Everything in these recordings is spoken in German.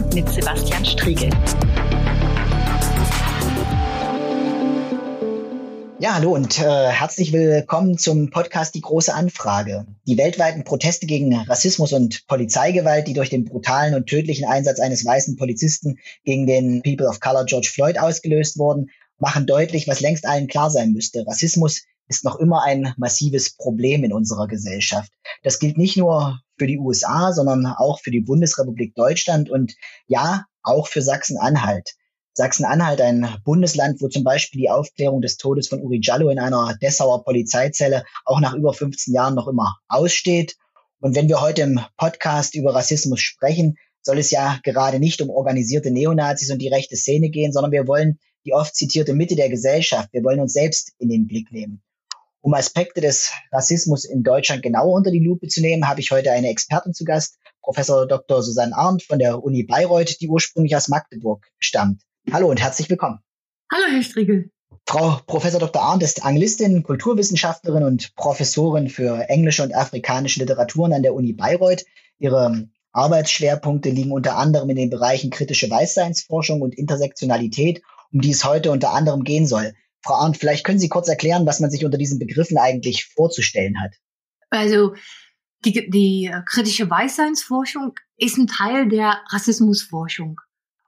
und mit Sebastian Striegel. Ja, hallo und äh, herzlich willkommen zum Podcast Die große Anfrage. Die weltweiten Proteste gegen Rassismus und Polizeigewalt, die durch den brutalen und tödlichen Einsatz eines weißen Polizisten gegen den People of Color George Floyd ausgelöst wurden, machen deutlich, was längst allen klar sein müsste. Rassismus ist noch immer ein massives Problem in unserer Gesellschaft. Das gilt nicht nur für die USA, sondern auch für die Bundesrepublik Deutschland und ja, auch für Sachsen-Anhalt. Sachsen-Anhalt, ein Bundesland, wo zum Beispiel die Aufklärung des Todes von Uri Jallo in einer Dessauer Polizeizelle auch nach über 15 Jahren noch immer aussteht. Und wenn wir heute im Podcast über Rassismus sprechen, soll es ja gerade nicht um organisierte Neonazis und die rechte Szene gehen, sondern wir wollen die oft zitierte Mitte der Gesellschaft. Wir wollen uns selbst in den Blick nehmen. Um Aspekte des Rassismus in Deutschland genauer unter die Lupe zu nehmen, habe ich heute eine Expertin zu Gast, Professor Dr. Susanne Arndt von der Uni Bayreuth, die ursprünglich aus Magdeburg stammt. Hallo und herzlich willkommen. Hallo, Herr Striegel. Frau Professor Dr. Arndt ist Anglistin, Kulturwissenschaftlerin und Professorin für englische und afrikanische Literaturen an der Uni Bayreuth. Ihre Arbeitsschwerpunkte liegen unter anderem in den Bereichen kritische Weißseinsforschung und Intersektionalität, um die es heute unter anderem gehen soll. Frau Arndt, vielleicht können Sie kurz erklären, was man sich unter diesen Begriffen eigentlich vorzustellen hat. Also die, die kritische Weißseinsforschung ist ein Teil der Rassismusforschung.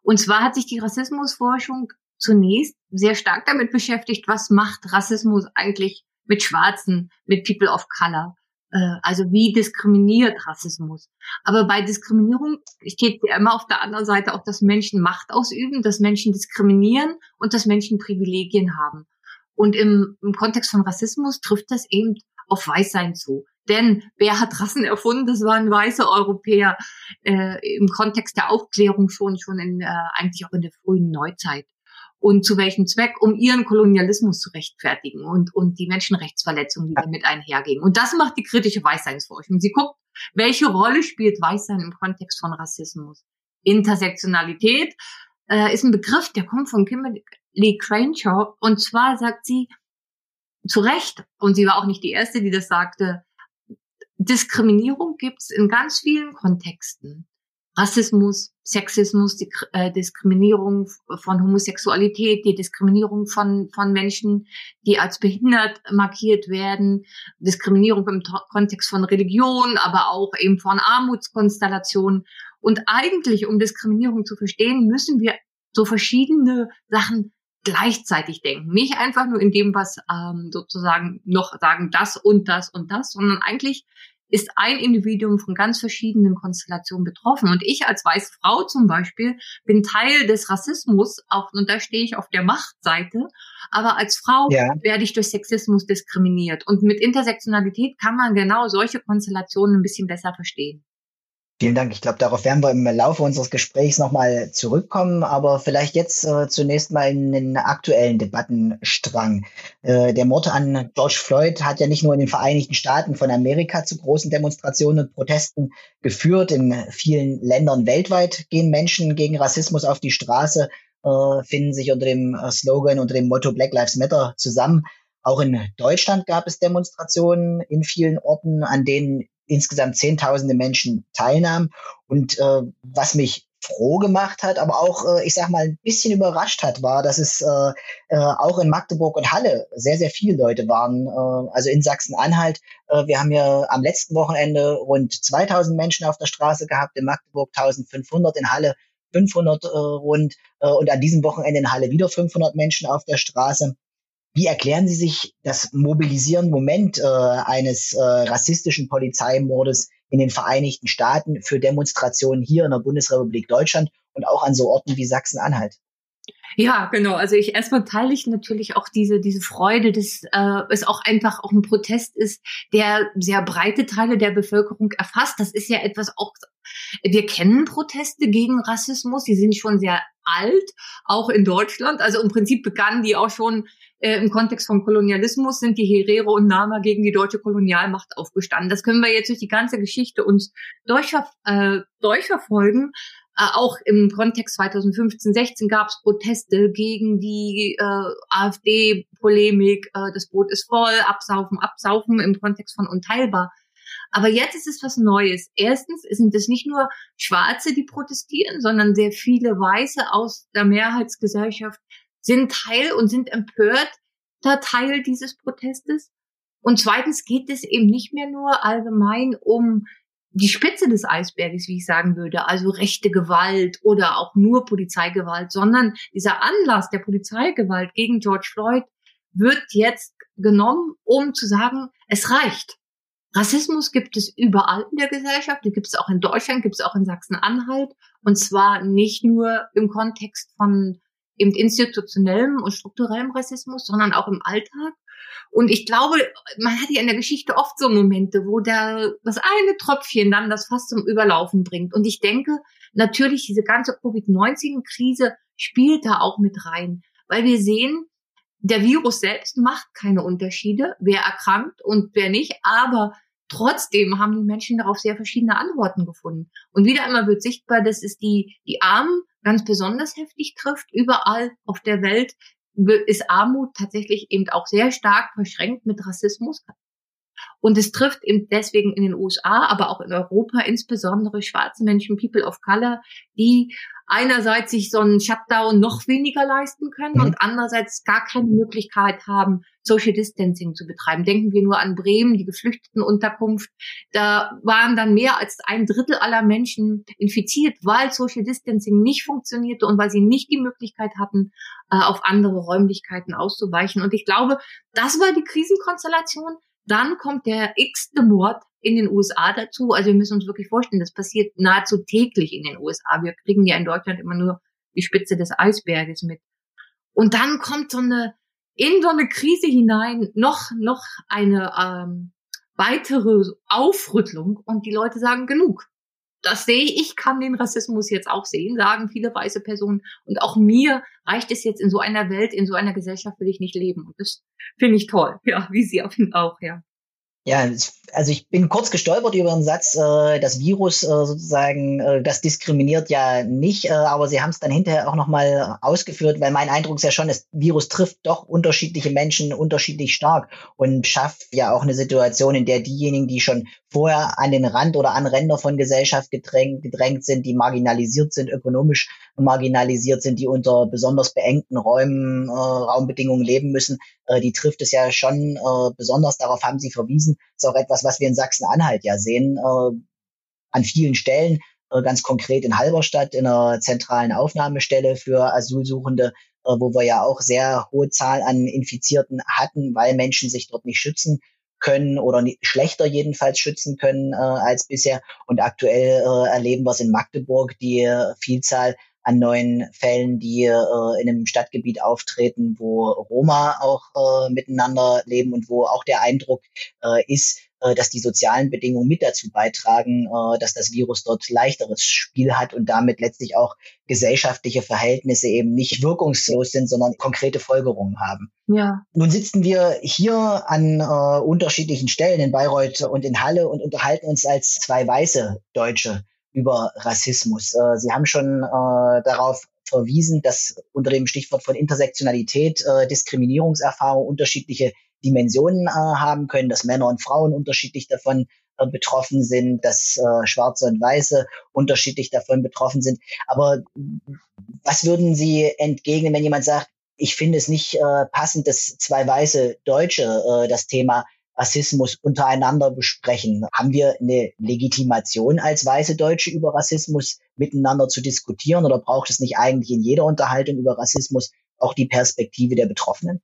Und zwar hat sich die Rassismusforschung zunächst sehr stark damit beschäftigt, was macht Rassismus eigentlich mit Schwarzen, mit People of Color. Äh, also wie diskriminiert Rassismus. Aber bei Diskriminierung steht immer auf der anderen Seite auch, dass Menschen Macht ausüben, dass Menschen diskriminieren und dass Menschen Privilegien haben. Und im, im Kontext von Rassismus trifft das eben auf Weißsein zu. Denn wer hat Rassen erfunden? Das waren weiße Europäer äh, im Kontext der Aufklärung schon, schon in, äh, eigentlich auch in der frühen Neuzeit. Und zu welchem Zweck? Um ihren Kolonialismus zu rechtfertigen und, und die Menschenrechtsverletzungen, die damit einhergehen. Und das macht die kritische Weißseinsforschung. Sie guckt, welche Rolle spielt Weißsein im Kontext von Rassismus? Intersektionalität äh, ist ein Begriff, der kommt von Kimberly Crenshaw. Und zwar sagt sie zu Recht, und sie war auch nicht die Erste, die das sagte, Diskriminierung gibt's in ganz vielen Kontexten. Rassismus, Sexismus, die äh, Diskriminierung von Homosexualität, die Diskriminierung von, von Menschen, die als behindert markiert werden, Diskriminierung im Kontext von Religion, aber auch eben von Armutskonstellationen. Und eigentlich, um Diskriminierung zu verstehen, müssen wir so verschiedene Sachen gleichzeitig denken. Nicht einfach nur in dem, was ähm, sozusagen noch sagen, das und das und das, sondern eigentlich ist ein Individuum von ganz verschiedenen Konstellationen betroffen. Und ich als weiße Frau zum Beispiel bin Teil des Rassismus, auch, und da stehe ich auf der Machtseite. Aber als Frau ja. werde ich durch Sexismus diskriminiert. Und mit Intersektionalität kann man genau solche Konstellationen ein bisschen besser verstehen. Vielen Dank. Ich glaube, darauf werden wir im Laufe unseres Gesprächs nochmal zurückkommen, aber vielleicht jetzt äh, zunächst mal in den aktuellen Debattenstrang. Äh, der Mord an George Floyd hat ja nicht nur in den Vereinigten Staaten von Amerika zu großen Demonstrationen und Protesten geführt. In vielen Ländern weltweit gehen Menschen gegen Rassismus auf die Straße, äh, finden sich unter dem äh, Slogan, unter dem Motto Black Lives Matter zusammen. Auch in Deutschland gab es Demonstrationen in vielen Orten, an denen insgesamt zehntausende Menschen teilnahmen. Und äh, was mich froh gemacht hat, aber auch, äh, ich sag mal, ein bisschen überrascht hat, war, dass es äh, äh, auch in Magdeburg und Halle sehr, sehr viele Leute waren. Äh, also in Sachsen-Anhalt. Äh, wir haben ja am letzten Wochenende rund 2000 Menschen auf der Straße gehabt, in Magdeburg 1500, in Halle 500 äh, rund äh, und an diesem Wochenende in Halle wieder 500 Menschen auf der Straße. Wie erklären Sie sich das mobilisierende Moment äh, eines äh, rassistischen Polizeimordes in den Vereinigten Staaten für Demonstrationen hier in der Bundesrepublik Deutschland und auch an so Orten wie Sachsen-Anhalt? Ja, genau. Also ich erstmal teile ich natürlich auch diese diese Freude, dass äh, es auch einfach auch ein Protest ist, der sehr breite Teile der Bevölkerung erfasst. Das ist ja etwas auch. Wir kennen Proteste gegen Rassismus, die sind schon sehr alt, auch in Deutschland. Also im Prinzip begannen die auch schon äh, im Kontext von Kolonialismus sind die Herero und Nama gegen die deutsche Kolonialmacht aufgestanden. Das können wir jetzt durch die ganze Geschichte uns durchver äh, durchverfolgen. Äh, auch im Kontext 2015, 16 gab es Proteste gegen die äh, AfD-Polemik, äh, das Boot ist voll, absaufen, absaufen im Kontext von unteilbar. Aber jetzt ist es was Neues. Erstens sind es nicht nur Schwarze, die protestieren, sondern sehr viele Weiße aus der Mehrheitsgesellschaft sind Teil und sind empört Teil dieses Protestes. Und zweitens geht es eben nicht mehr nur allgemein um die Spitze des Eisberges, wie ich sagen würde, also rechte Gewalt oder auch nur Polizeigewalt, sondern dieser Anlass der Polizeigewalt gegen George Floyd wird jetzt genommen, um zu sagen, es reicht. Rassismus gibt es überall in der Gesellschaft, gibt es auch in Deutschland, gibt es auch in Sachsen-Anhalt und zwar nicht nur im Kontext von eben institutionellem und strukturellem Rassismus, sondern auch im Alltag. Und ich glaube, man hat ja in der Geschichte oft so Momente, wo da das eine Tröpfchen dann das fast zum Überlaufen bringt. Und ich denke, natürlich diese ganze Covid-19-Krise spielt da auch mit rein, weil wir sehen, der Virus selbst macht keine Unterschiede, wer erkrankt und wer nicht, aber trotzdem haben die Menschen darauf sehr verschiedene Antworten gefunden. Und wieder einmal wird sichtbar, dass es die, die Armen ganz besonders heftig trifft. Überall auf der Welt ist Armut tatsächlich eben auch sehr stark verschränkt mit Rassismus. Und es trifft eben deswegen in den USA, aber auch in Europa insbesondere schwarze Menschen, People of Color, die einerseits sich so einen Shutdown noch weniger leisten können mhm. und andererseits gar keine Möglichkeit haben, Social Distancing zu betreiben. Denken wir nur an Bremen, die Geflüchtetenunterkunft. Da waren dann mehr als ein Drittel aller Menschen infiziert, weil Social Distancing nicht funktionierte und weil sie nicht die Möglichkeit hatten, äh, auf andere Räumlichkeiten auszuweichen. Und ich glaube, das war die Krisenkonstellation. Dann kommt der x-te Mord in den USA dazu. Also wir müssen uns wirklich vorstellen, das passiert nahezu täglich in den USA. Wir kriegen ja in Deutschland immer nur die Spitze des Eisberges mit. Und dann kommt so eine, in so eine Krise hinein noch, noch eine ähm, weitere Aufrüttelung und die Leute sagen genug. Das sehe ich, ich kann den Rassismus jetzt auch sehen, sagen viele weiße Personen. Und auch mir reicht es jetzt in so einer Welt, in so einer Gesellschaft will ich nicht leben. Und das finde ich toll. Ja, wie Sie auch, ja. Ja, also ich bin kurz gestolpert über den Satz, äh, das Virus äh, sozusagen, äh, das diskriminiert ja nicht, äh, aber Sie haben es dann hinterher auch nochmal ausgeführt, weil mein Eindruck ist ja schon, das Virus trifft doch unterschiedliche Menschen unterschiedlich stark und schafft ja auch eine Situation, in der diejenigen, die schon vorher an den Rand oder an Ränder von Gesellschaft gedrängt, gedrängt sind, die marginalisiert sind, ökonomisch marginalisiert sind, die unter besonders beengten Räumen, äh, Raumbedingungen leben müssen, äh, die trifft es ja schon äh, besonders. Darauf haben Sie verwiesen. Das ist auch etwas, was wir in Sachsen-Anhalt ja sehen, äh, an vielen Stellen, äh, ganz konkret in Halberstadt, in einer zentralen Aufnahmestelle für Asylsuchende, äh, wo wir ja auch sehr hohe Zahl an Infizierten hatten, weil Menschen sich dort nicht schützen können oder schlechter jedenfalls schützen können äh, als bisher. Und aktuell äh, erleben wir es in Magdeburg, die äh, Vielzahl an neuen Fällen, die äh, in einem Stadtgebiet auftreten, wo Roma auch äh, miteinander leben und wo auch der Eindruck äh, ist, äh, dass die sozialen Bedingungen mit dazu beitragen, äh, dass das Virus dort leichteres Spiel hat und damit letztlich auch gesellschaftliche Verhältnisse eben nicht wirkungslos sind, sondern konkrete Folgerungen haben. Ja. Nun sitzen wir hier an äh, unterschiedlichen Stellen in Bayreuth und in Halle und unterhalten uns als zwei weiße Deutsche über Rassismus. Äh, Sie haben schon äh, darauf verwiesen, dass unter dem Stichwort von Intersektionalität äh, Diskriminierungserfahrung unterschiedliche Dimensionen äh, haben können, dass Männer und Frauen unterschiedlich davon äh, betroffen sind, dass äh, Schwarze und Weiße unterschiedlich davon betroffen sind. Aber was würden Sie entgegnen, wenn jemand sagt, ich finde es nicht äh, passend, dass zwei weiße Deutsche äh, das Thema Rassismus untereinander besprechen? Haben wir eine Legitimation als weiße Deutsche über Rassismus miteinander zu diskutieren oder braucht es nicht eigentlich in jeder Unterhaltung über Rassismus auch die Perspektive der Betroffenen?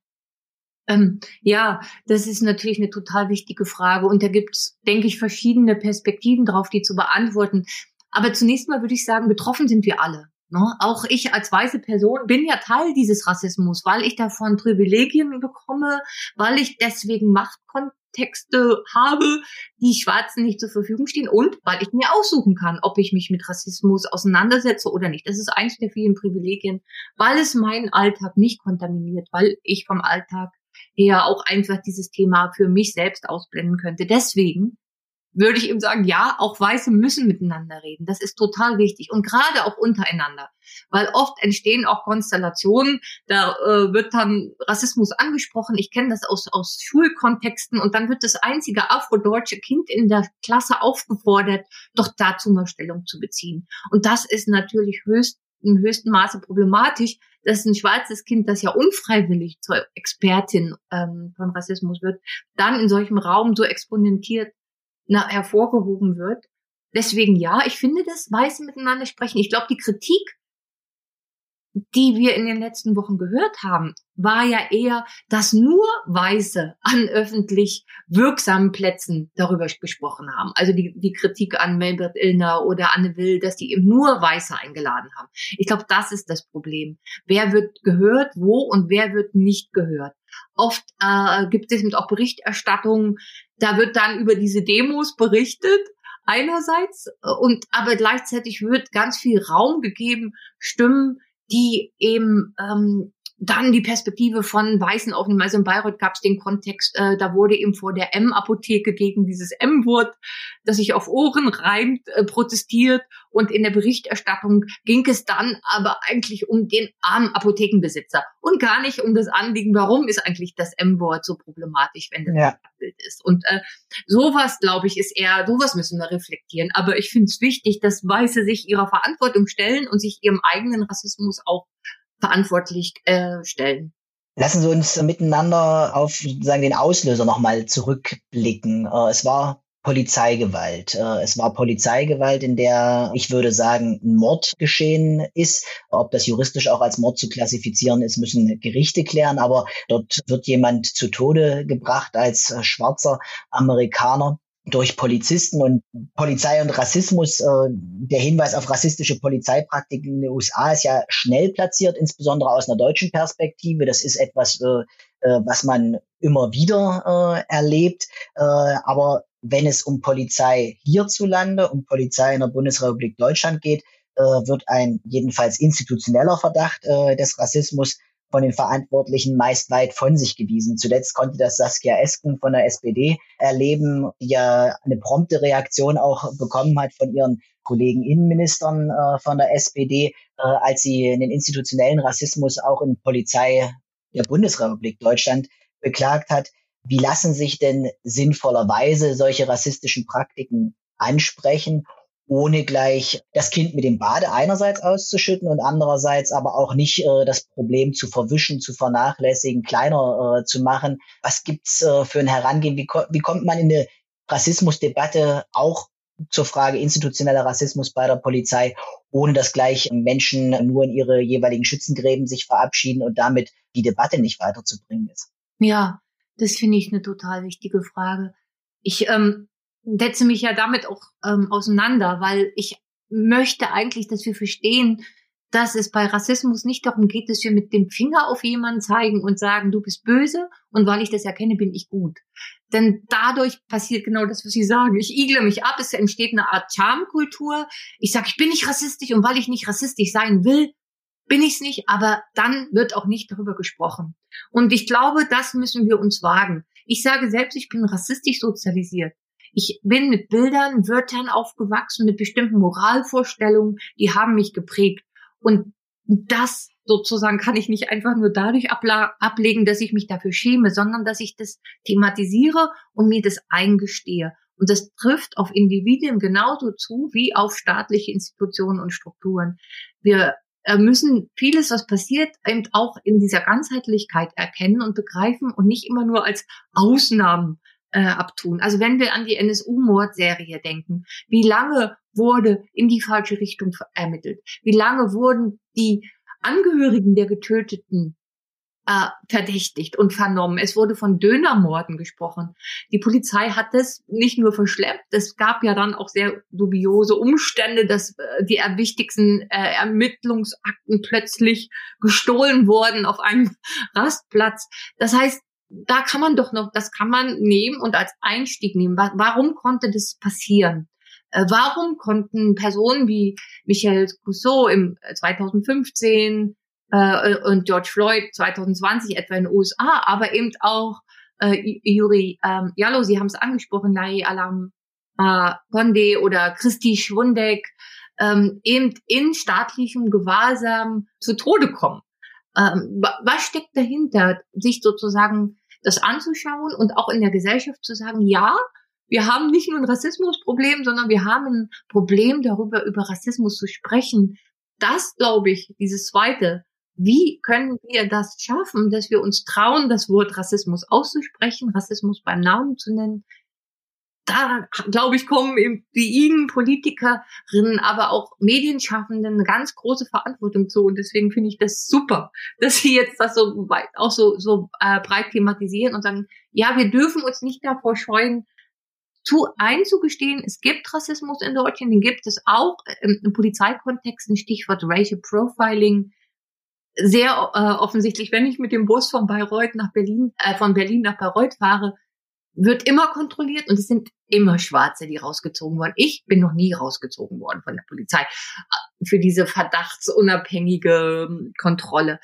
Ähm, ja, das ist natürlich eine total wichtige Frage und da gibt's, denke ich, verschiedene Perspektiven drauf, die zu beantworten. Aber zunächst mal würde ich sagen, betroffen sind wir alle. Ne? Auch ich als weiße Person bin ja Teil dieses Rassismus, weil ich davon Privilegien bekomme, weil ich deswegen Machtkontexte habe, die Schwarzen nicht zur Verfügung stehen und weil ich mir aussuchen kann, ob ich mich mit Rassismus auseinandersetze oder nicht. Das ist eins der vielen Privilegien, weil es meinen Alltag nicht kontaminiert, weil ich vom Alltag her auch einfach dieses Thema für mich selbst ausblenden könnte. Deswegen würde ich eben sagen, ja, auch Weiße müssen miteinander reden. Das ist total wichtig und gerade auch untereinander, weil oft entstehen auch Konstellationen, da äh, wird dann Rassismus angesprochen. Ich kenne das aus, aus Schulkontexten und dann wird das einzige afrodeutsche Kind in der Klasse aufgefordert, doch dazu mal Stellung zu beziehen. Und das ist natürlich höchst im höchsten Maße problematisch, dass ein schwarzes Kind, das ja unfreiwillig zur Expertin ähm, von Rassismus wird, dann in solchem Raum so exponentiert na, hervorgehoben wird. Deswegen ja, ich finde das Weiße miteinander sprechen. Ich glaube, die Kritik, die wir in den letzten Wochen gehört haben, war ja eher, dass nur Weiße an öffentlich wirksamen Plätzen darüber gesprochen haben. Also die, die Kritik an Melbert Illner oder Anne Will, dass die eben nur Weiße eingeladen haben. Ich glaube, das ist das Problem. Wer wird gehört, wo und wer wird nicht gehört? Oft äh, gibt es eben auch Berichterstattungen, da wird dann über diese Demos berichtet, einerseits, äh, und aber gleichzeitig wird ganz viel Raum gegeben, Stimmen, die eben ähm, dann die Perspektive von Weißen aufnehmen. Also in Bayreuth gab es den Kontext, äh, da wurde eben vor der M-Apotheke gegen dieses M-Wort, das sich auf Ohren reimt, äh, protestiert. Und in der Berichterstattung ging es dann aber eigentlich um den armen Apothekenbesitzer und gar nicht um das Anliegen, warum ist eigentlich das M-Wort so problematisch, wenn das ja. Bild ist. Und äh, sowas, glaube ich, ist eher, sowas müssen wir reflektieren. Aber ich finde es wichtig, dass Weiße sich ihrer Verantwortung stellen und sich ihrem eigenen Rassismus auch verantwortlich äh, stellen. Lassen Sie uns miteinander auf sozusagen den Auslöser nochmal zurückblicken. Äh, es war Polizeigewalt. Äh, es war Polizeigewalt, in der ich würde sagen, ein Mord geschehen ist. Ob das juristisch auch als Mord zu klassifizieren ist, müssen Gerichte klären. Aber dort wird jemand zu Tode gebracht als schwarzer Amerikaner durch Polizisten und Polizei und Rassismus. Äh, der Hinweis auf rassistische Polizeipraktiken in den USA ist ja schnell platziert, insbesondere aus einer deutschen Perspektive. Das ist etwas, äh, äh, was man immer wieder äh, erlebt. Äh, aber wenn es um Polizei hierzulande, um Polizei in der Bundesrepublik Deutschland geht, äh, wird ein jedenfalls institutioneller Verdacht des Rassismus von den Verantwortlichen meist weit von sich gewiesen. Zuletzt konnte das Saskia Esken von der SPD erleben, die ja eine prompte Reaktion auch bekommen hat von ihren Kollegen Innenministern äh, von der SPD, äh, als sie den institutionellen Rassismus auch in Polizei der Bundesrepublik Deutschland beklagt hat. Wie lassen sich denn sinnvollerweise solche rassistischen Praktiken ansprechen ohne gleich das Kind mit dem Bade einerseits auszuschütten und andererseits aber auch nicht äh, das Problem zu verwischen, zu vernachlässigen, kleiner äh, zu machen. Was gibt's äh, für ein Herangehen? Wie, ko wie kommt man in eine Rassismusdebatte auch zur Frage institutioneller Rassismus bei der Polizei, ohne dass gleich Menschen nur in ihre jeweiligen Schützengräben sich verabschieden und damit die Debatte nicht weiterzubringen ist? Ja, das finde ich eine total wichtige Frage. Ich ähm, setze mich ja damit auch ähm, auseinander, weil ich möchte eigentlich, dass wir verstehen, dass es bei Rassismus nicht darum geht, dass wir mit dem Finger auf jemanden zeigen und sagen, du bist böse und weil ich das erkenne, bin ich gut. Denn dadurch passiert genau das, was Sie sagen. Ich igle mich ab, es entsteht eine Art Charmkultur. Ich sage, ich bin nicht rassistisch und weil ich nicht rassistisch sein will, bin ich es nicht, aber dann wird auch nicht darüber gesprochen. Und ich glaube, das müssen wir uns wagen. Ich sage selbst, ich bin rassistisch sozialisiert. Ich bin mit Bildern, Wörtern aufgewachsen, mit bestimmten Moralvorstellungen, die haben mich geprägt. Und das sozusagen kann ich nicht einfach nur dadurch ablegen, dass ich mich dafür schäme, sondern dass ich das thematisiere und mir das eingestehe. Und das trifft auf Individuen genauso zu wie auf staatliche Institutionen und Strukturen. Wir äh, müssen vieles, was passiert, eben auch in dieser Ganzheitlichkeit erkennen und begreifen und nicht immer nur als Ausnahmen äh, abtun. Also wenn wir an die NSU-Mordserie denken, wie lange wurde in die falsche Richtung ermittelt? Wie lange wurden die Angehörigen der Getöteten äh, verdächtigt und vernommen? Es wurde von Dönermorden gesprochen. Die Polizei hat das nicht nur verschleppt, es gab ja dann auch sehr dubiose Umstände, dass äh, die wichtigsten äh, Ermittlungsakten plötzlich gestohlen wurden auf einem Rastplatz. Das heißt, da kann man doch noch, das kann man nehmen und als Einstieg nehmen. Warum konnte das passieren? Äh, warum konnten Personen wie Michel Cousseau im 2015 äh, äh, und George Floyd 2020 etwa in den USA, aber eben auch äh, Yuri ähm, Jallo, Sie haben es angesprochen, Lai Alam äh, Conde oder Christi Schwundeck ähm, eben in staatlichem Gewahrsam zu Tode kommen. Ähm, was steckt dahinter, sich sozusagen das anzuschauen und auch in der Gesellschaft zu sagen, ja, wir haben nicht nur ein Rassismusproblem, sondern wir haben ein Problem darüber, über Rassismus zu sprechen. Das, glaube ich, dieses zweite, wie können wir das schaffen, dass wir uns trauen, das Wort Rassismus auszusprechen, Rassismus beim Namen zu nennen? Da, glaube ich, kommen die Ihnen Politikerinnen, aber auch Medienschaffenden eine ganz große Verantwortung zu. Und deswegen finde ich das super, dass Sie jetzt das so weit, auch so, so äh, breit thematisieren und sagen, ja, wir dürfen uns nicht davor scheuen, zu einzugestehen, es gibt Rassismus in Deutschland, den gibt es auch im, im Polizeikontext, ein Stichwort Racial Profiling, sehr äh, offensichtlich, wenn ich mit dem Bus von Bayreuth nach Berlin, äh, von Berlin nach Bayreuth fahre, wird immer kontrolliert und es sind immer Schwarze, die rausgezogen wurden. Ich bin noch nie rausgezogen worden von der Polizei äh, für diese verdachtsunabhängige ähm, Kontrolle.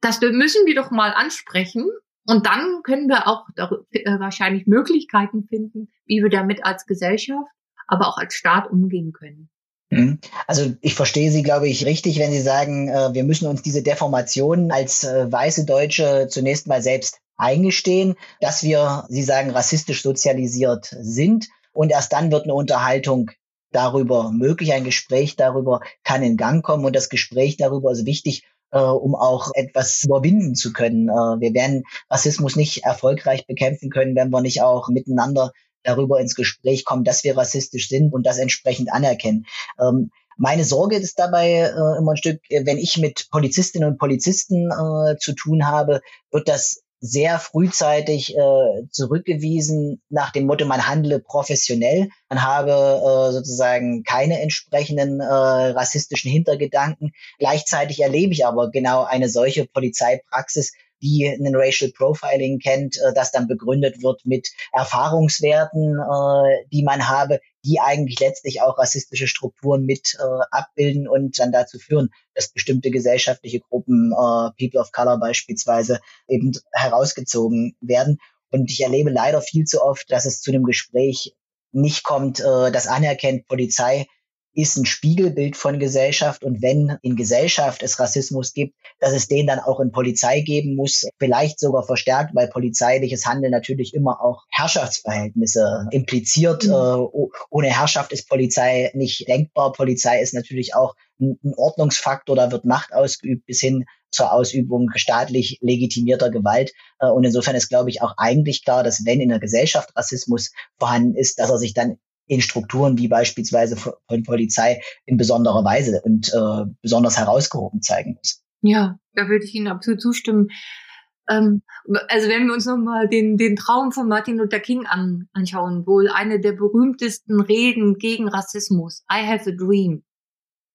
Das müssen wir doch mal ansprechen und dann können wir auch äh, wahrscheinlich Möglichkeiten finden, wie wir damit als Gesellschaft, aber auch als Staat umgehen können. Mhm. Also ich verstehe Sie, glaube ich, richtig, wenn Sie sagen, äh, wir müssen uns diese Deformation als weiße Deutsche zunächst mal selbst eingestehen, dass wir, Sie sagen, rassistisch sozialisiert sind. Und erst dann wird eine Unterhaltung darüber möglich, ein Gespräch darüber kann in Gang kommen. Und das Gespräch darüber ist wichtig, äh, um auch etwas überwinden zu können. Äh, wir werden Rassismus nicht erfolgreich bekämpfen können, wenn wir nicht auch miteinander darüber ins Gespräch kommen, dass wir rassistisch sind und das entsprechend anerkennen. Ähm, meine Sorge ist dabei äh, immer ein Stück, wenn ich mit Polizistinnen und Polizisten äh, zu tun habe, wird das sehr frühzeitig äh, zurückgewiesen nach dem Motto, man handle professionell, man habe äh, sozusagen keine entsprechenden äh, rassistischen Hintergedanken. Gleichzeitig erlebe ich aber genau eine solche Polizeipraxis, die einen Racial Profiling kennt, äh, das dann begründet wird mit Erfahrungswerten, äh, die man habe, die eigentlich letztlich auch rassistische Strukturen mit äh, abbilden und dann dazu führen, dass bestimmte gesellschaftliche Gruppen, äh, People of Color beispielsweise, eben herausgezogen werden. Und ich erlebe leider viel zu oft, dass es zu einem Gespräch nicht kommt, äh, das anerkennt, Polizei ist ein Spiegelbild von Gesellschaft und wenn in Gesellschaft es Rassismus gibt, dass es den dann auch in Polizei geben muss, vielleicht sogar verstärkt, weil polizeiliches Handeln natürlich immer auch Herrschaftsverhältnisse impliziert. Mhm. Äh, ohne Herrschaft ist Polizei nicht denkbar. Polizei ist natürlich auch ein, ein Ordnungsfaktor, da wird Macht ausgeübt bis hin zur Ausübung staatlich legitimierter Gewalt. Äh, und insofern ist, glaube ich, auch eigentlich klar, dass wenn in der Gesellschaft Rassismus vorhanden ist, dass er sich dann in Strukturen wie beispielsweise von Polizei in besonderer Weise und äh, besonders herausgehoben zeigen muss. Ja, da würde ich Ihnen absolut zustimmen. Ähm, also wenn wir uns nochmal den, den Traum von Martin Luther King an, anschauen, wohl eine der berühmtesten Reden gegen Rassismus, I have a dream.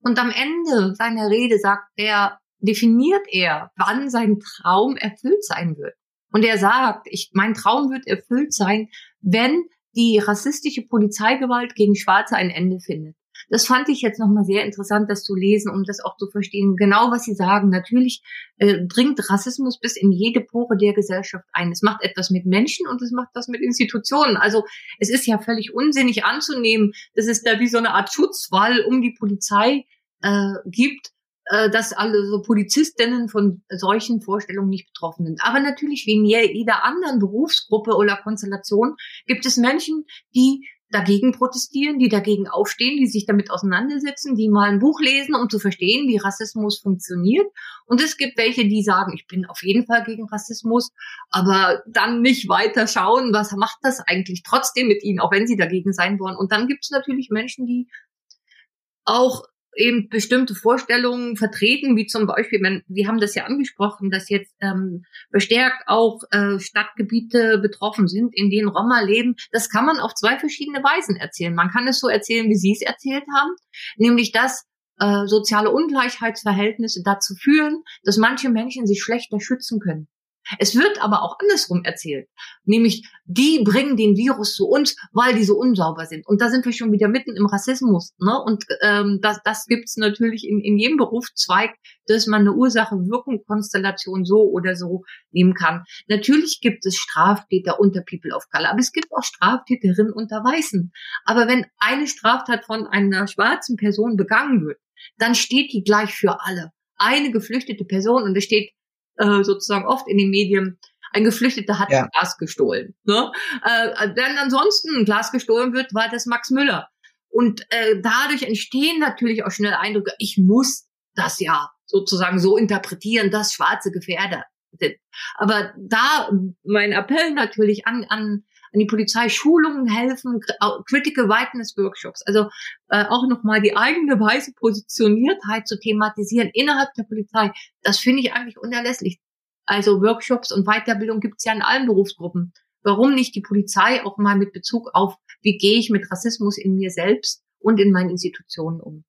Und am Ende seiner Rede sagt er, definiert er, wann sein Traum erfüllt sein wird. Und er sagt, ich, mein Traum wird erfüllt sein, wenn die rassistische Polizeigewalt gegen Schwarze ein Ende findet. Das fand ich jetzt nochmal sehr interessant, das zu lesen, um das auch zu verstehen. Genau, was Sie sagen. Natürlich äh, dringt Rassismus bis in jede Pore der Gesellschaft ein. Es macht etwas mit Menschen und es macht was mit Institutionen. Also es ist ja völlig unsinnig anzunehmen, dass es da wie so eine Art Schutzwall um die Polizei äh, gibt, äh, dass alle so Polizistinnen von solchen Vorstellungen nicht betroffen sind. Aber natürlich wie in jeder anderen Berufsgruppe oder Konstellation gibt es Menschen, die dagegen protestieren, die dagegen aufstehen, die sich damit auseinandersetzen, die mal ein Buch lesen, um zu verstehen, wie Rassismus funktioniert. Und es gibt welche, die sagen, ich bin auf jeden Fall gegen Rassismus, aber dann nicht weiter schauen, was macht das eigentlich trotzdem mit ihnen, auch wenn sie dagegen sein wollen. Und dann gibt es natürlich Menschen, die auch eben bestimmte Vorstellungen vertreten, wie zum Beispiel, wenn, wir haben das ja angesprochen, dass jetzt ähm, verstärkt auch äh, Stadtgebiete betroffen sind, in denen Roma leben. Das kann man auf zwei verschiedene Weisen erzählen. Man kann es so erzählen, wie Sie es erzählt haben, nämlich dass äh, soziale Ungleichheitsverhältnisse dazu führen, dass manche Menschen sich schlechter schützen können. Es wird aber auch andersrum erzählt. Nämlich, die bringen den Virus zu uns, weil die so unsauber sind. Und da sind wir schon wieder mitten im Rassismus. Ne? Und ähm, das, das gibt es natürlich in, in jedem Berufszweig, dass man eine Ursache-Wirkung-Konstellation so oder so nehmen kann. Natürlich gibt es Straftäter unter People of Color, aber es gibt auch Straftäterinnen unter Weißen. Aber wenn eine Straftat von einer schwarzen Person begangen wird, dann steht die gleich für alle. Eine geflüchtete Person und es steht äh, sozusagen oft in den Medien, ein Geflüchteter hat ja. ein Glas gestohlen. Ne? Äh, wenn ansonsten ein Glas gestohlen wird, war das Max Müller. Und äh, dadurch entstehen natürlich auch schnell Eindrücke, ich muss das ja sozusagen so interpretieren, dass schwarze Gefährder sind. Aber da mein Appell natürlich an, an an die Polizei Schulungen helfen, Critical Whiteness Workshops, also äh, auch nochmal die eigene weiße Positioniertheit zu thematisieren innerhalb der Polizei, das finde ich eigentlich unerlässlich. Also Workshops und Weiterbildung gibt es ja in allen Berufsgruppen. Warum nicht die Polizei auch mal mit Bezug auf, wie gehe ich mit Rassismus in mir selbst und in meinen Institutionen um?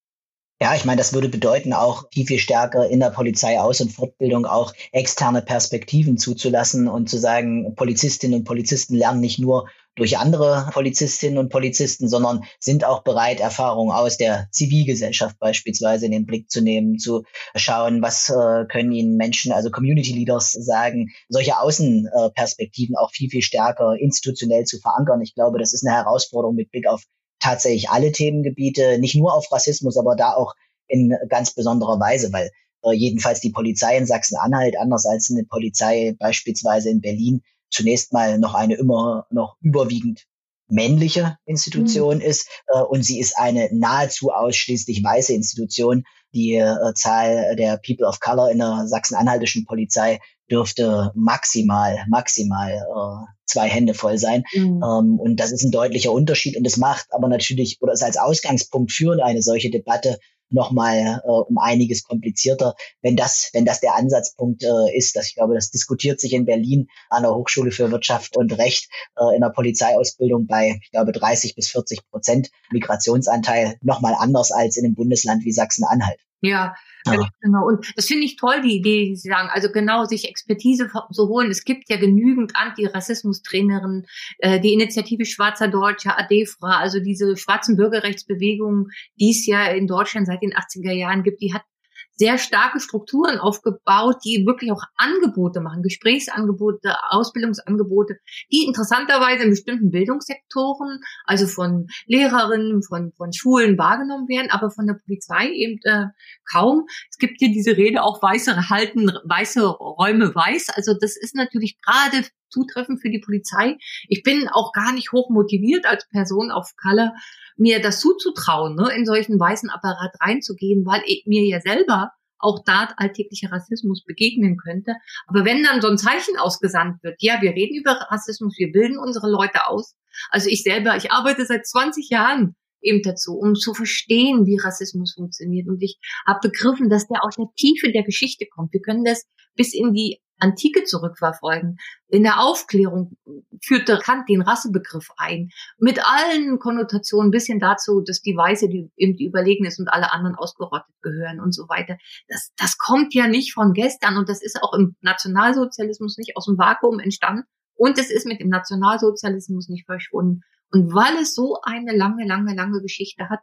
Ja, ich meine, das würde bedeuten, auch viel, viel stärker in der Polizei Aus- und Fortbildung auch externe Perspektiven zuzulassen und zu sagen, Polizistinnen und Polizisten lernen nicht nur durch andere Polizistinnen und Polizisten, sondern sind auch bereit, Erfahrungen aus der Zivilgesellschaft beispielsweise in den Blick zu nehmen, zu schauen, was äh, können ihnen Menschen, also Community Leaders sagen, solche Außenperspektiven auch viel, viel stärker institutionell zu verankern. Ich glaube, das ist eine Herausforderung mit Blick auf tatsächlich alle Themengebiete, nicht nur auf Rassismus, aber da auch in ganz besonderer Weise, weil äh, jedenfalls die Polizei in Sachsen-Anhalt, anders als eine Polizei beispielsweise in Berlin, zunächst mal noch eine immer noch überwiegend männliche Institution mhm. ist äh, und sie ist eine nahezu ausschließlich weiße Institution. Die äh, Zahl der People of Color in der sachsen-anhaltischen Polizei dürfte maximal, maximal äh, zwei Hände voll sein. Mhm. Ähm, und das ist ein deutlicher Unterschied. Und es macht aber natürlich, oder ist als Ausgangspunkt für eine solche Debatte nochmal äh, um einiges komplizierter, wenn das, wenn das der Ansatzpunkt äh, ist. Dass ich glaube, das diskutiert sich in Berlin an der Hochschule für Wirtschaft und Recht äh, in der Polizeiausbildung bei, ich glaube, 30 bis 40 Prozent Migrationsanteil nochmal anders als in einem Bundesland wie Sachsen-Anhalt. Ja, ja. Genau. Und das finde ich toll, die Idee, die Sie sagen. Also genau sich Expertise zu holen. Es gibt ja genügend Antirassismus-Trainerinnen, äh, die Initiative Schwarzer Deutscher, ADEFRA, also diese schwarzen Bürgerrechtsbewegungen, die es ja in Deutschland seit den 80er Jahren gibt, die hat sehr starke Strukturen aufgebaut, die wirklich auch Angebote machen, Gesprächsangebote, Ausbildungsangebote, die interessanterweise in bestimmten Bildungssektoren, also von Lehrerinnen, von, von Schulen wahrgenommen werden, aber von der Polizei eben äh, kaum. Es gibt hier diese Rede auch weiße halten, weiße Räume weiß. Also das ist natürlich gerade zutreffend für die Polizei. Ich bin auch gar nicht hoch motiviert als Person auf Color, mir das zuzutrauen, ne, in solchen weißen Apparat reinzugehen, weil mir ja selber auch da alltäglicher Rassismus begegnen könnte. Aber wenn dann so ein Zeichen ausgesandt wird, ja, wir reden über Rassismus, wir bilden unsere Leute aus. Also ich selber, ich arbeite seit 20 Jahren eben dazu, um zu verstehen, wie Rassismus funktioniert. Und ich habe begriffen, dass der aus der Tiefe der Geschichte kommt. Wir können das bis in die Antike zurückverfolgen. In der Aufklärung führte Kant den Rassebegriff ein, mit allen Konnotationen bis hin dazu, dass die Weiße die, eben die überlegen ist und alle anderen ausgerottet gehören und so weiter. Das, das kommt ja nicht von gestern und das ist auch im Nationalsozialismus nicht aus dem Vakuum entstanden und es ist mit dem Nationalsozialismus nicht verschwunden. Und weil es so eine lange, lange, lange Geschichte hat,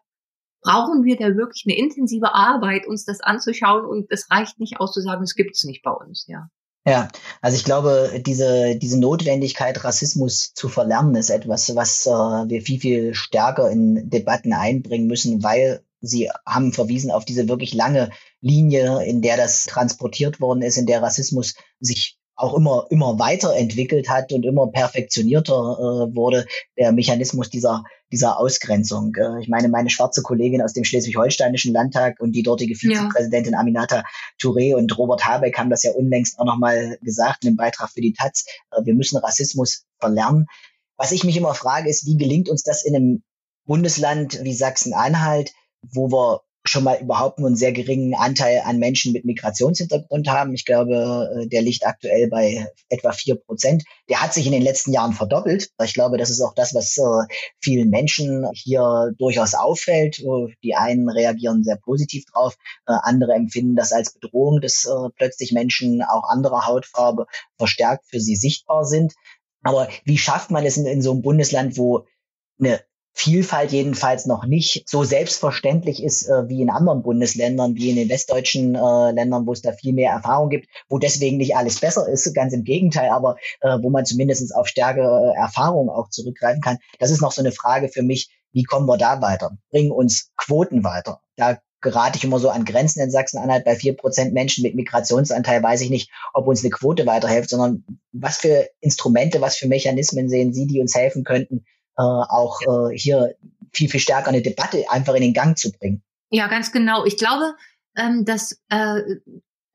brauchen wir da wirklich eine intensive Arbeit, uns das anzuschauen und es reicht nicht aus zu sagen, es gibt's nicht bei uns, ja. Ja, also ich glaube, diese, diese Notwendigkeit, Rassismus zu verlernen, ist etwas, was äh, wir viel, viel stärker in Debatten einbringen müssen, weil Sie haben verwiesen auf diese wirklich lange Linie, in der das transportiert worden ist, in der Rassismus sich auch immer, immer weiterentwickelt hat und immer perfektionierter äh, wurde, der Mechanismus dieser, dieser Ausgrenzung. Äh, ich meine, meine schwarze Kollegin aus dem Schleswig-Holsteinischen Landtag und die dortige Vizepräsidentin ja. Aminata Touré und Robert Habeck haben das ja unlängst auch nochmal gesagt in einem Beitrag für die Taz. Äh, wir müssen Rassismus verlernen. Was ich mich immer frage, ist, wie gelingt uns das in einem Bundesland wie Sachsen-Anhalt, wo wir schon mal überhaupt nur einen sehr geringen Anteil an Menschen mit Migrationshintergrund haben. Ich glaube, äh, der liegt aktuell bei etwa vier Prozent. Der hat sich in den letzten Jahren verdoppelt. Ich glaube, das ist auch das, was äh, vielen Menschen hier durchaus auffällt. Äh, die einen reagieren sehr positiv drauf, andere empfinden das als Bedrohung, dass plötzlich Menschen auch anderer Hautfarbe verstärkt für sie sichtbar sind. Aber wie schafft man es in, in so einem Bundesland, wo eine Vielfalt jedenfalls noch nicht so selbstverständlich ist äh, wie in anderen Bundesländern, wie in den westdeutschen äh, Ländern, wo es da viel mehr Erfahrung gibt, wo deswegen nicht alles besser ist, ganz im Gegenteil, aber äh, wo man zumindest auf stärkere äh, Erfahrungen auch zurückgreifen kann. Das ist noch so eine Frage für mich, wie kommen wir da weiter? Bringen uns Quoten weiter? Da gerate ich immer so an Grenzen in Sachsen-Anhalt. Bei vier Prozent Menschen mit Migrationsanteil weiß ich nicht, ob uns eine Quote weiterhilft, sondern was für Instrumente, was für Mechanismen sehen Sie, die uns helfen könnten, äh, auch äh, hier viel, viel stärker eine Debatte einfach in den Gang zu bringen. Ja, ganz genau. Ich glaube, ähm, dass äh,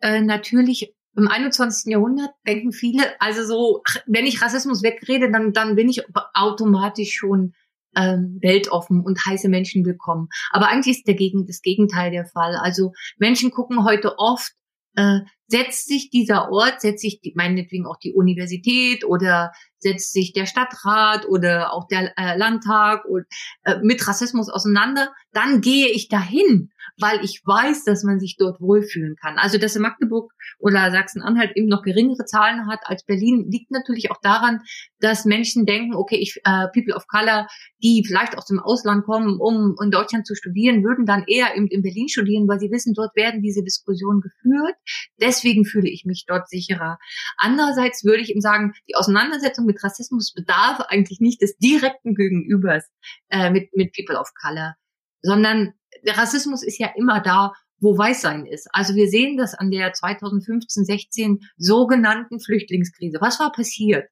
äh, natürlich im 21. Jahrhundert denken viele, also so, wenn ich Rassismus wegrede, dann, dann bin ich automatisch schon ähm, weltoffen und heiße Menschen willkommen. Aber eigentlich ist dagegen das Gegenteil der Fall. Also Menschen gucken heute oft äh, setzt sich dieser Ort, setzt sich die, meinetwegen auch die Universität oder setzt sich der Stadtrat oder auch der äh, Landtag und, äh, mit Rassismus auseinander, dann gehe ich dahin, weil ich weiß, dass man sich dort wohlfühlen kann. Also dass in Magdeburg oder Sachsen-Anhalt eben noch geringere Zahlen hat als Berlin, liegt natürlich auch daran, dass Menschen denken, okay, ich äh, People of Color, die vielleicht aus dem Ausland kommen, um in Deutschland zu studieren, würden dann eher eben in Berlin studieren, weil sie wissen, dort werden diese Diskussionen geführt. Deswegen fühle ich mich dort sicherer. Andererseits würde ich eben sagen, die Auseinandersetzung mit Rassismus bedarf eigentlich nicht des direkten Gegenübers äh, mit, mit People of Color, sondern der Rassismus ist ja immer da, wo Weißsein ist. Also wir sehen das an der 2015-16 sogenannten Flüchtlingskrise. Was war passiert?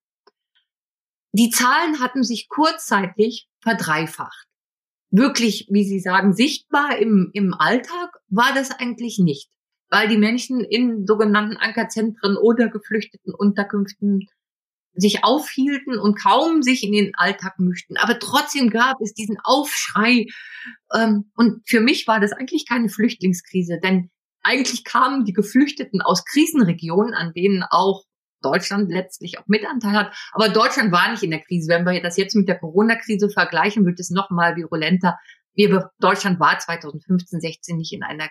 Die Zahlen hatten sich kurzzeitig verdreifacht. Wirklich, wie Sie sagen, sichtbar im, im Alltag war das eigentlich nicht, weil die Menschen in sogenannten Ankerzentren oder geflüchteten Unterkünften sich aufhielten und kaum sich in den Alltag mischten. Aber trotzdem gab es diesen Aufschrei. Ähm, und für mich war das eigentlich keine Flüchtlingskrise, denn eigentlich kamen die Geflüchteten aus Krisenregionen, an denen auch Deutschland letztlich auch Mitanteil hat. Aber Deutschland war nicht in der Krise. Wenn wir das jetzt mit der Corona-Krise vergleichen, wird es noch mal virulenter. Wir, Deutschland war 2015, 16 nicht in einer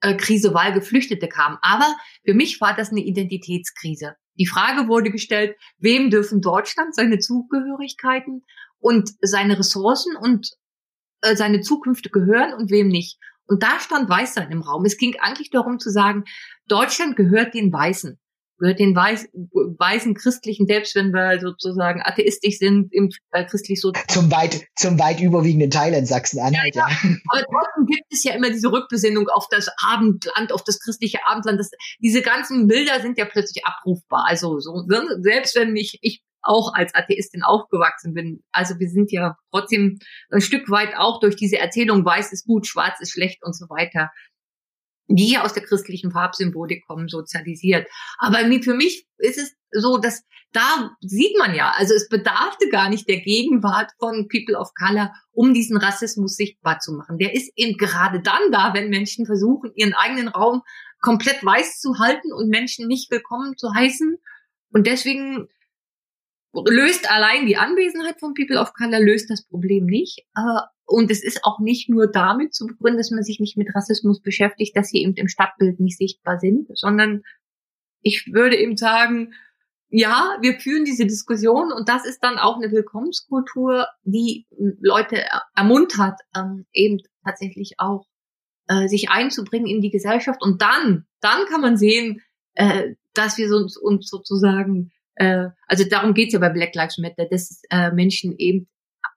äh, Krise, weil Geflüchtete kamen. Aber für mich war das eine Identitätskrise. Die Frage wurde gestellt, wem dürfen Deutschland seine Zugehörigkeiten und seine Ressourcen und äh, seine Zukünfte gehören und wem nicht. Und da stand Weißsein im Raum. Es ging eigentlich darum zu sagen, Deutschland gehört den Weißen gehört den weiß, weißen christlichen, selbst wenn wir sozusagen atheistisch sind, im äh, christlich so. Zum weit, zum weit überwiegenden Teil in Sachsen-Anhalt, ja, ja. ja. Aber trotzdem gibt es ja immer diese Rückbesinnung auf das Abendland, auf das christliche Abendland. Das, diese ganzen Bilder sind ja plötzlich abrufbar. Also so, ne, selbst wenn ich, ich auch als Atheistin aufgewachsen bin. Also wir sind ja trotzdem ein Stück weit auch durch diese Erzählung, weiß ist gut, schwarz ist schlecht und so weiter die aus der christlichen Farbsymbolik kommen, sozialisiert. Aber für mich ist es so, dass da sieht man ja, also es bedarfte gar nicht der Gegenwart von People of Color, um diesen Rassismus sichtbar zu machen. Der ist eben gerade dann da, wenn Menschen versuchen, ihren eigenen Raum komplett weiß zu halten und Menschen nicht willkommen zu heißen. Und deswegen löst allein die Anwesenheit von People of Color löst das Problem nicht. Und es ist auch nicht nur damit zu begründen, dass man sich nicht mit Rassismus beschäftigt, dass sie eben im Stadtbild nicht sichtbar sind, sondern ich würde eben sagen, ja, wir führen diese Diskussion und das ist dann auch eine Willkommenskultur, die Leute ermuntert, ähm, eben tatsächlich auch äh, sich einzubringen in die Gesellschaft. Und dann, dann kann man sehen, äh, dass wir uns, uns sozusagen, äh, also darum geht's ja bei Black Lives Matter, dass äh, Menschen eben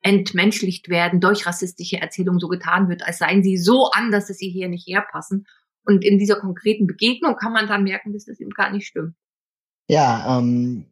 entmenschlicht werden, durch rassistische Erzählungen so getan wird, als seien sie so anders, dass sie hier nicht herpassen. Und in dieser konkreten Begegnung kann man dann merken, dass das eben gar nicht stimmt. Ja, ähm,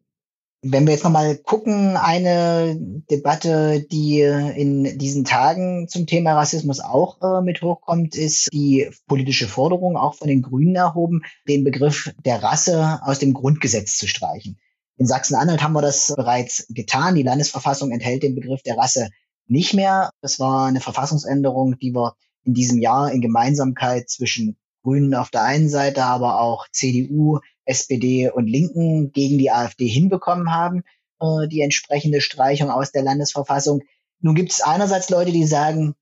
wenn wir jetzt nochmal gucken, eine Debatte, die in diesen Tagen zum Thema Rassismus auch äh, mit hochkommt, ist die politische Forderung, auch von den Grünen erhoben, den Begriff der Rasse aus dem Grundgesetz zu streichen. In Sachsen-Anhalt haben wir das bereits getan. Die Landesverfassung enthält den Begriff der Rasse nicht mehr. Das war eine Verfassungsänderung, die wir in diesem Jahr in Gemeinsamkeit zwischen Grünen auf der einen Seite, aber auch CDU, SPD und Linken gegen die AfD hinbekommen haben, äh, die entsprechende Streichung aus der Landesverfassung. Nun gibt es einerseits Leute, die sagen,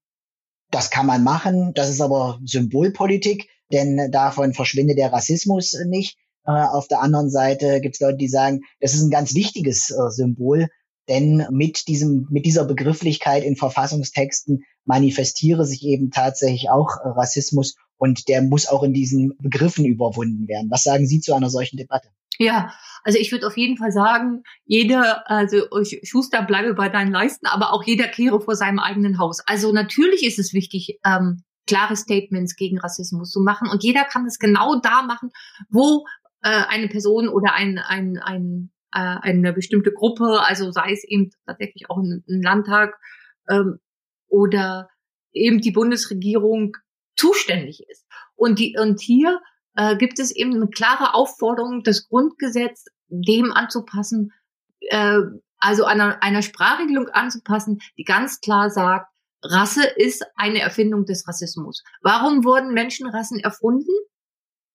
das kann man machen, das ist aber Symbolpolitik, denn davon verschwindet der Rassismus nicht. Äh, auf der anderen Seite gibt es Leute, die sagen, das ist ein ganz wichtiges äh, Symbol, denn mit diesem, mit dieser Begrifflichkeit in Verfassungstexten manifestiere sich eben tatsächlich auch äh, Rassismus und der muss auch in diesen Begriffen überwunden werden. Was sagen Sie zu einer solchen Debatte? Ja, also ich würde auf jeden Fall sagen, jeder, also Schuster bleibe bei deinen Leisten, aber auch jeder kehre vor seinem eigenen Haus. Also natürlich ist es wichtig, ähm, klare Statements gegen Rassismus zu machen und jeder kann es genau da machen, wo äh, eine Person oder ein, ein, ein, äh, eine bestimmte Gruppe, also sei es eben tatsächlich auch ein, ein Landtag ähm, oder eben die Bundesregierung zuständig ist. Und die und hier äh, gibt es eben eine klare Aufforderung, das Grundgesetz dem anzupassen, äh, also einer, einer Sprachregelung anzupassen, die ganz klar sagt, Rasse ist eine Erfindung des Rassismus. Warum wurden Menschenrassen erfunden?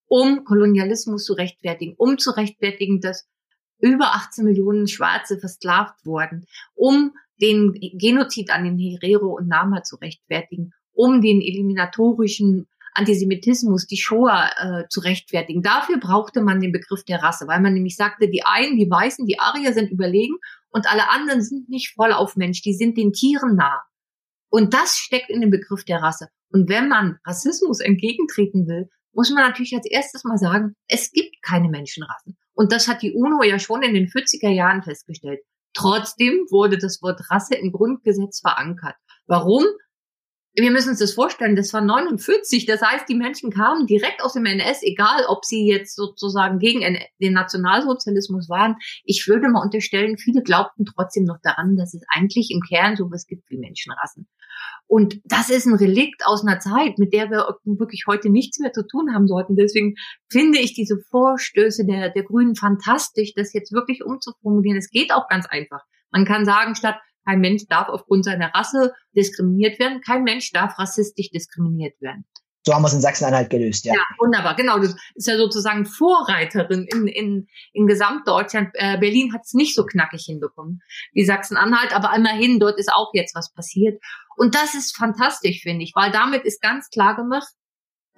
Um Kolonialismus zu rechtfertigen, um zu rechtfertigen, dass über 18 Millionen Schwarze versklavt wurden, um den Genozid an den Herero und Nama zu rechtfertigen, um den eliminatorischen Antisemitismus, die Shoah äh, zu rechtfertigen. Dafür brauchte man den Begriff der Rasse, weil man nämlich sagte, die einen, die Weißen, die Arier sind überlegen und alle anderen sind nicht voll auf Mensch, die sind den Tieren nah. Und das steckt in dem Begriff der Rasse. Und wenn man Rassismus entgegentreten will, muss man natürlich als erstes mal sagen, es gibt keine Menschenrassen. Und das hat die UNO ja schon in den 40er Jahren festgestellt. Trotzdem wurde das Wort Rasse im Grundgesetz verankert. Warum? wir müssen uns das vorstellen, das war 49, das heißt, die Menschen kamen direkt aus dem NS, egal ob sie jetzt sozusagen gegen den Nationalsozialismus waren. Ich würde mal unterstellen, viele glaubten trotzdem noch daran, dass es eigentlich im Kern sowas gibt wie Menschenrassen. Und das ist ein Relikt aus einer Zeit, mit der wir wirklich heute nichts mehr zu tun haben sollten. Deswegen finde ich diese Vorstöße der, der Grünen fantastisch, das jetzt wirklich umzuformulieren. Es geht auch ganz einfach. Man kann sagen, statt kein Mensch darf aufgrund seiner Rasse diskriminiert werden. Kein Mensch darf rassistisch diskriminiert werden. So haben wir es in Sachsen-Anhalt gelöst, ja. Ja, wunderbar, genau. Das ist ja sozusagen Vorreiterin in, in, in Gesamtdeutschland. Äh, Berlin hat es nicht so knackig hinbekommen wie Sachsen-Anhalt, aber immerhin, dort ist auch jetzt was passiert. Und das ist fantastisch, finde ich, weil damit ist ganz klar gemacht,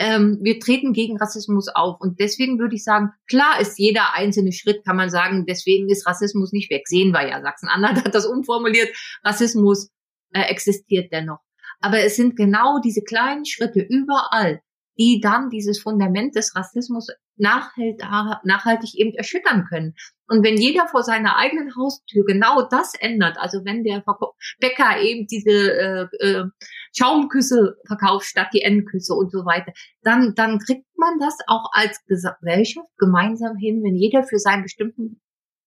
ähm, wir treten gegen Rassismus auf. Und deswegen würde ich sagen, klar ist jeder einzelne Schritt, kann man sagen, deswegen ist Rassismus nicht weg. Sehen wir ja. Sachsen-Anhalt hat das umformuliert. Rassismus äh, existiert dennoch. Aber es sind genau diese kleinen Schritte überall, die dann dieses Fundament des Rassismus nachhaltig eben erschüttern können. Und wenn jeder vor seiner eigenen Haustür genau das ändert, also wenn der Bäcker eben diese äh, äh, Schaumküsse verkauft statt die Endküsse und so weiter, dann, dann kriegt man das auch als Gesellschaft gemeinsam hin, wenn jeder für seinen bestimmten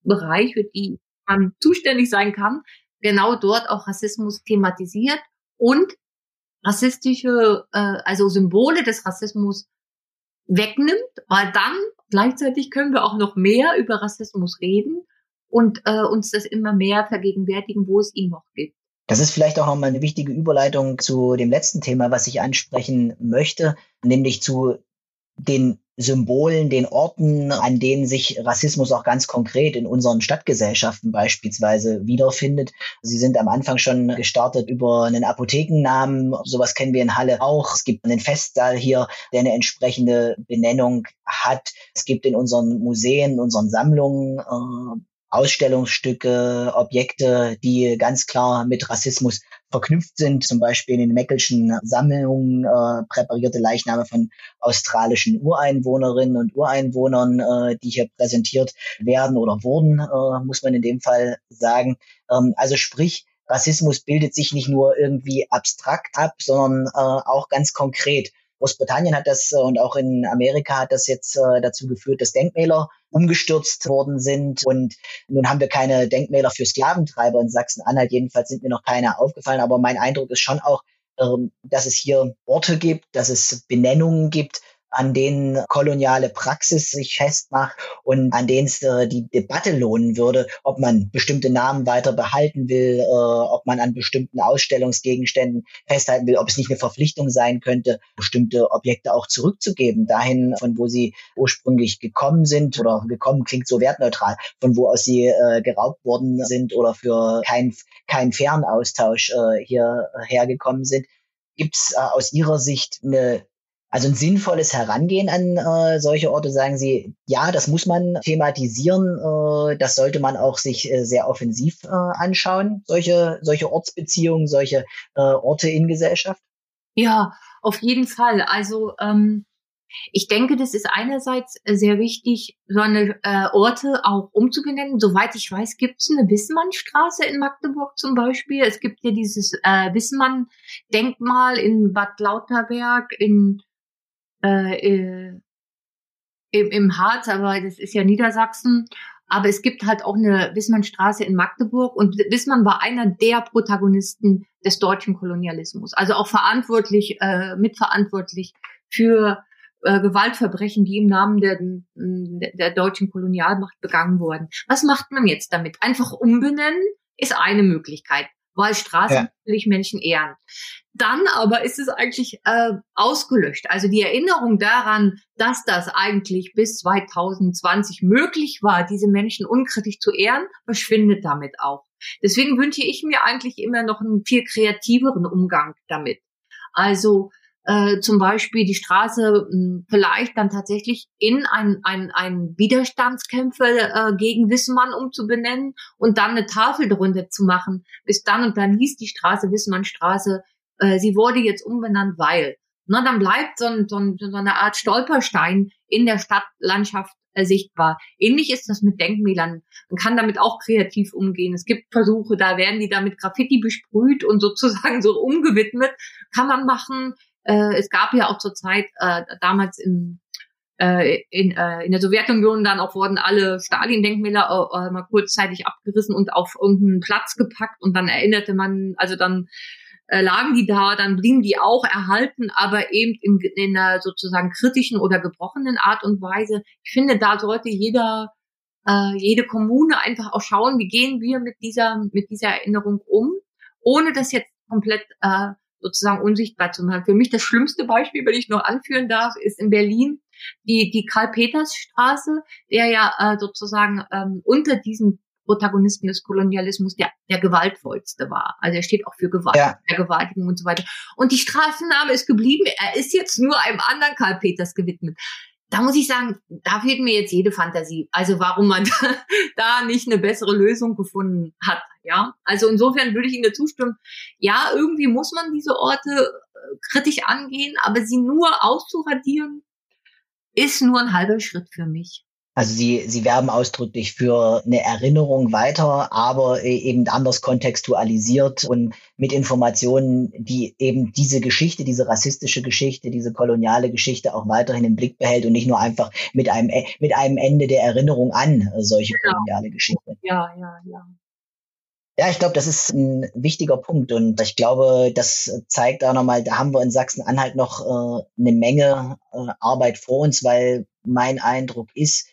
Bereich, für die man zuständig sein kann, genau dort auch Rassismus thematisiert und rassistische, äh, also Symbole des Rassismus wegnimmt, weil dann gleichzeitig können wir auch noch mehr über Rassismus reden und äh, uns das immer mehr vergegenwärtigen, wo es ihn noch gibt. Das ist vielleicht auch nochmal eine wichtige Überleitung zu dem letzten Thema, was ich ansprechen möchte, nämlich zu den Symbolen, den Orten, an denen sich Rassismus auch ganz konkret in unseren Stadtgesellschaften beispielsweise wiederfindet. Sie sind am Anfang schon gestartet über einen Apothekennamen. Sowas kennen wir in Halle auch. Es gibt einen Festsaal hier, der eine entsprechende Benennung hat. Es gibt in unseren Museen, unseren Sammlungen äh, Ausstellungsstücke, Objekte, die ganz klar mit Rassismus verknüpft sind, zum Beispiel in den Meckelschen Sammlungen äh, präparierte Leichname von australischen Ureinwohnerinnen und Ureinwohnern, äh, die hier präsentiert werden oder wurden, äh, muss man in dem Fall sagen. Ähm, also sprich, Rassismus bildet sich nicht nur irgendwie abstrakt ab, sondern äh, auch ganz konkret. Großbritannien hat das äh, und auch in Amerika hat das jetzt äh, dazu geführt, dass Denkmäler umgestürzt worden sind. Und nun haben wir keine Denkmäler für Sklaventreiber in Sachsen-Anhalt. Jedenfalls sind mir noch keine aufgefallen. Aber mein Eindruck ist schon auch, ähm, dass es hier Orte gibt, dass es Benennungen gibt, an denen koloniale Praxis sich festmacht und an denen es äh, die Debatte lohnen würde, ob man bestimmte Namen weiter behalten will, äh, ob man an bestimmten Ausstellungsgegenständen festhalten will, ob es nicht eine Verpflichtung sein könnte, bestimmte Objekte auch zurückzugeben, dahin, von wo sie ursprünglich gekommen sind oder gekommen klingt so wertneutral, von wo aus sie äh, geraubt worden sind oder für keinen kein fairen Austausch hierher gekommen sind. Gibt es aus Ihrer Sicht eine also ein sinnvolles Herangehen an äh, solche Orte, sagen Sie, ja, das muss man thematisieren, äh, das sollte man auch sich äh, sehr offensiv äh, anschauen, solche, solche Ortsbeziehungen, solche äh, Orte in Gesellschaft? Ja, auf jeden Fall. Also ähm, ich denke, das ist einerseits sehr wichtig, so eine äh, Orte auch umzubenennen. Soweit ich weiß, gibt es eine Wismannstraße in Magdeburg zum Beispiel. Es gibt ja dieses äh, Wismann-Denkmal in Bad Lauterberg, in äh, äh, im, im Harz, aber das ist ja Niedersachsen. Aber es gibt halt auch eine Wissmannstraße in Magdeburg und Wissmann war einer der Protagonisten des deutschen Kolonialismus. Also auch verantwortlich, äh, mitverantwortlich für äh, Gewaltverbrechen, die im Namen der, der deutschen Kolonialmacht begangen wurden. Was macht man jetzt damit? Einfach umbenennen ist eine Möglichkeit weil Straßen ja. natürlich Menschen ehren. Dann aber ist es eigentlich äh, ausgelöscht. Also die Erinnerung daran, dass das eigentlich bis 2020 möglich war, diese Menschen unkritisch zu ehren, verschwindet damit auch. Deswegen wünsche ich mir eigentlich immer noch einen viel kreativeren Umgang damit. Also äh, zum Beispiel die Straße mh, hm, vielleicht dann tatsächlich in ein, ein, ein Widerstandskämpfer äh, gegen Wissenmann umzubenennen und dann eine Tafel darunter zu machen. Bis dann und dann hieß die Straße Wissenmannstraße, äh, sie wurde jetzt umbenannt, weil. Na, dann bleibt so, ein, so, ein, so eine Art Stolperstein in der Stadtlandschaft äh, sichtbar. Ähnlich ist das mit Denkmälern. Man kann damit auch kreativ umgehen. Es gibt Versuche, da werden die damit Graffiti besprüht und sozusagen so umgewidmet. Kann man machen. Äh, es gab ja auch zur Zeit äh, damals in äh, in, äh, in der Sowjetunion dann auch wurden alle Stalin-Denkmäler äh, mal kurzzeitig abgerissen und auf irgendeinen Platz gepackt und dann erinnerte man, also dann äh, lagen die da, dann blieben die auch erhalten, aber eben in, in einer sozusagen kritischen oder gebrochenen Art und Weise. Ich finde, da sollte jeder, äh, jede Kommune einfach auch schauen, wie gehen wir mit dieser, mit dieser Erinnerung um, ohne das jetzt komplett äh, sozusagen unsichtbar zu machen. Für mich das schlimmste Beispiel, wenn ich noch anführen darf, ist in Berlin die, die Karl-Peters-Straße, der ja äh, sozusagen ähm, unter diesen Protagonisten des Kolonialismus der, der gewaltvollste war. Also er steht auch für Gewalt, ja. Vergewaltigung und so weiter. Und die Straßenname ist geblieben. Er ist jetzt nur einem anderen Karl Peters gewidmet da muss ich sagen, da fehlt mir jetzt jede Fantasie. Also warum man da, nicht eine bessere Lösung gefunden hat. Ja, also insofern würde ich Ihnen zustimmen. Ja, irgendwie muss man diese Orte äh, kritisch angehen, aber sie nur auszuradieren, ist nur ein halber Schritt für mich. Also sie, sie werben ausdrücklich für eine Erinnerung weiter, aber e, eben anders kontextualisiert und mit Informationen, die eben diese Geschichte, diese rassistische Geschichte, diese koloniale Geschichte auch weiterhin im Blick behält und nicht nur einfach mit einem, e, mit einem Ende der Erinnerung an solche genau. koloniale Geschichte. Ja, ja, ja. Ja, ich glaube, das ist ein wichtiger Punkt und ich glaube, das zeigt auch nochmal, da haben wir in Sachsen-Anhalt noch äh, eine Menge äh, Arbeit vor uns, weil mein Eindruck ist,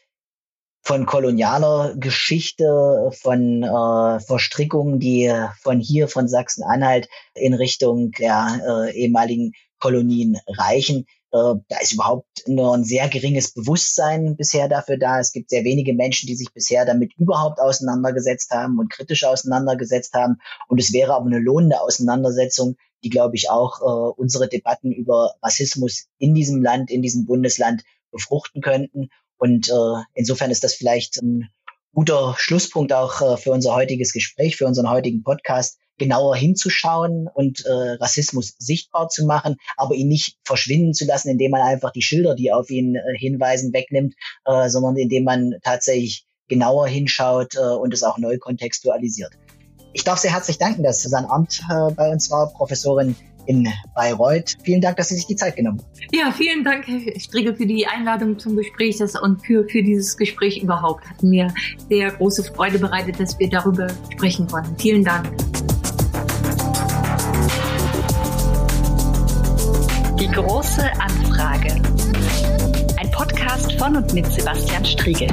von kolonialer Geschichte, von äh, Verstrickungen, die von hier, von Sachsen-Anhalt in Richtung der äh, ehemaligen Kolonien reichen. Äh, da ist überhaupt nur ein sehr geringes Bewusstsein bisher dafür da. Es gibt sehr wenige Menschen, die sich bisher damit überhaupt auseinandergesetzt haben und kritisch auseinandergesetzt haben. Und es wäre aber eine lohnende Auseinandersetzung, die, glaube ich, auch äh, unsere Debatten über Rassismus in diesem Land, in diesem Bundesland befruchten könnten. Und äh, insofern ist das vielleicht ein guter Schlusspunkt auch äh, für unser heutiges Gespräch, für unseren heutigen Podcast, genauer hinzuschauen und äh, Rassismus sichtbar zu machen, aber ihn nicht verschwinden zu lassen, indem man einfach die Schilder, die auf ihn äh, hinweisen, wegnimmt, äh, sondern indem man tatsächlich genauer hinschaut äh, und es auch neu kontextualisiert. Ich darf sehr herzlich danken, dass Susanne Amt äh, bei uns war, Professorin in Bayreuth. Vielen Dank, dass Sie sich die Zeit genommen haben. Ja, vielen Dank, Herr Strigge, für die Einladung zum Gespräch und für, für dieses Gespräch überhaupt. Hat mir sehr große Freude bereitet, dass wir darüber sprechen konnten. Vielen Dank. Die große Anfrage. Frage. Ein Podcast von und mit Sebastian Striegel.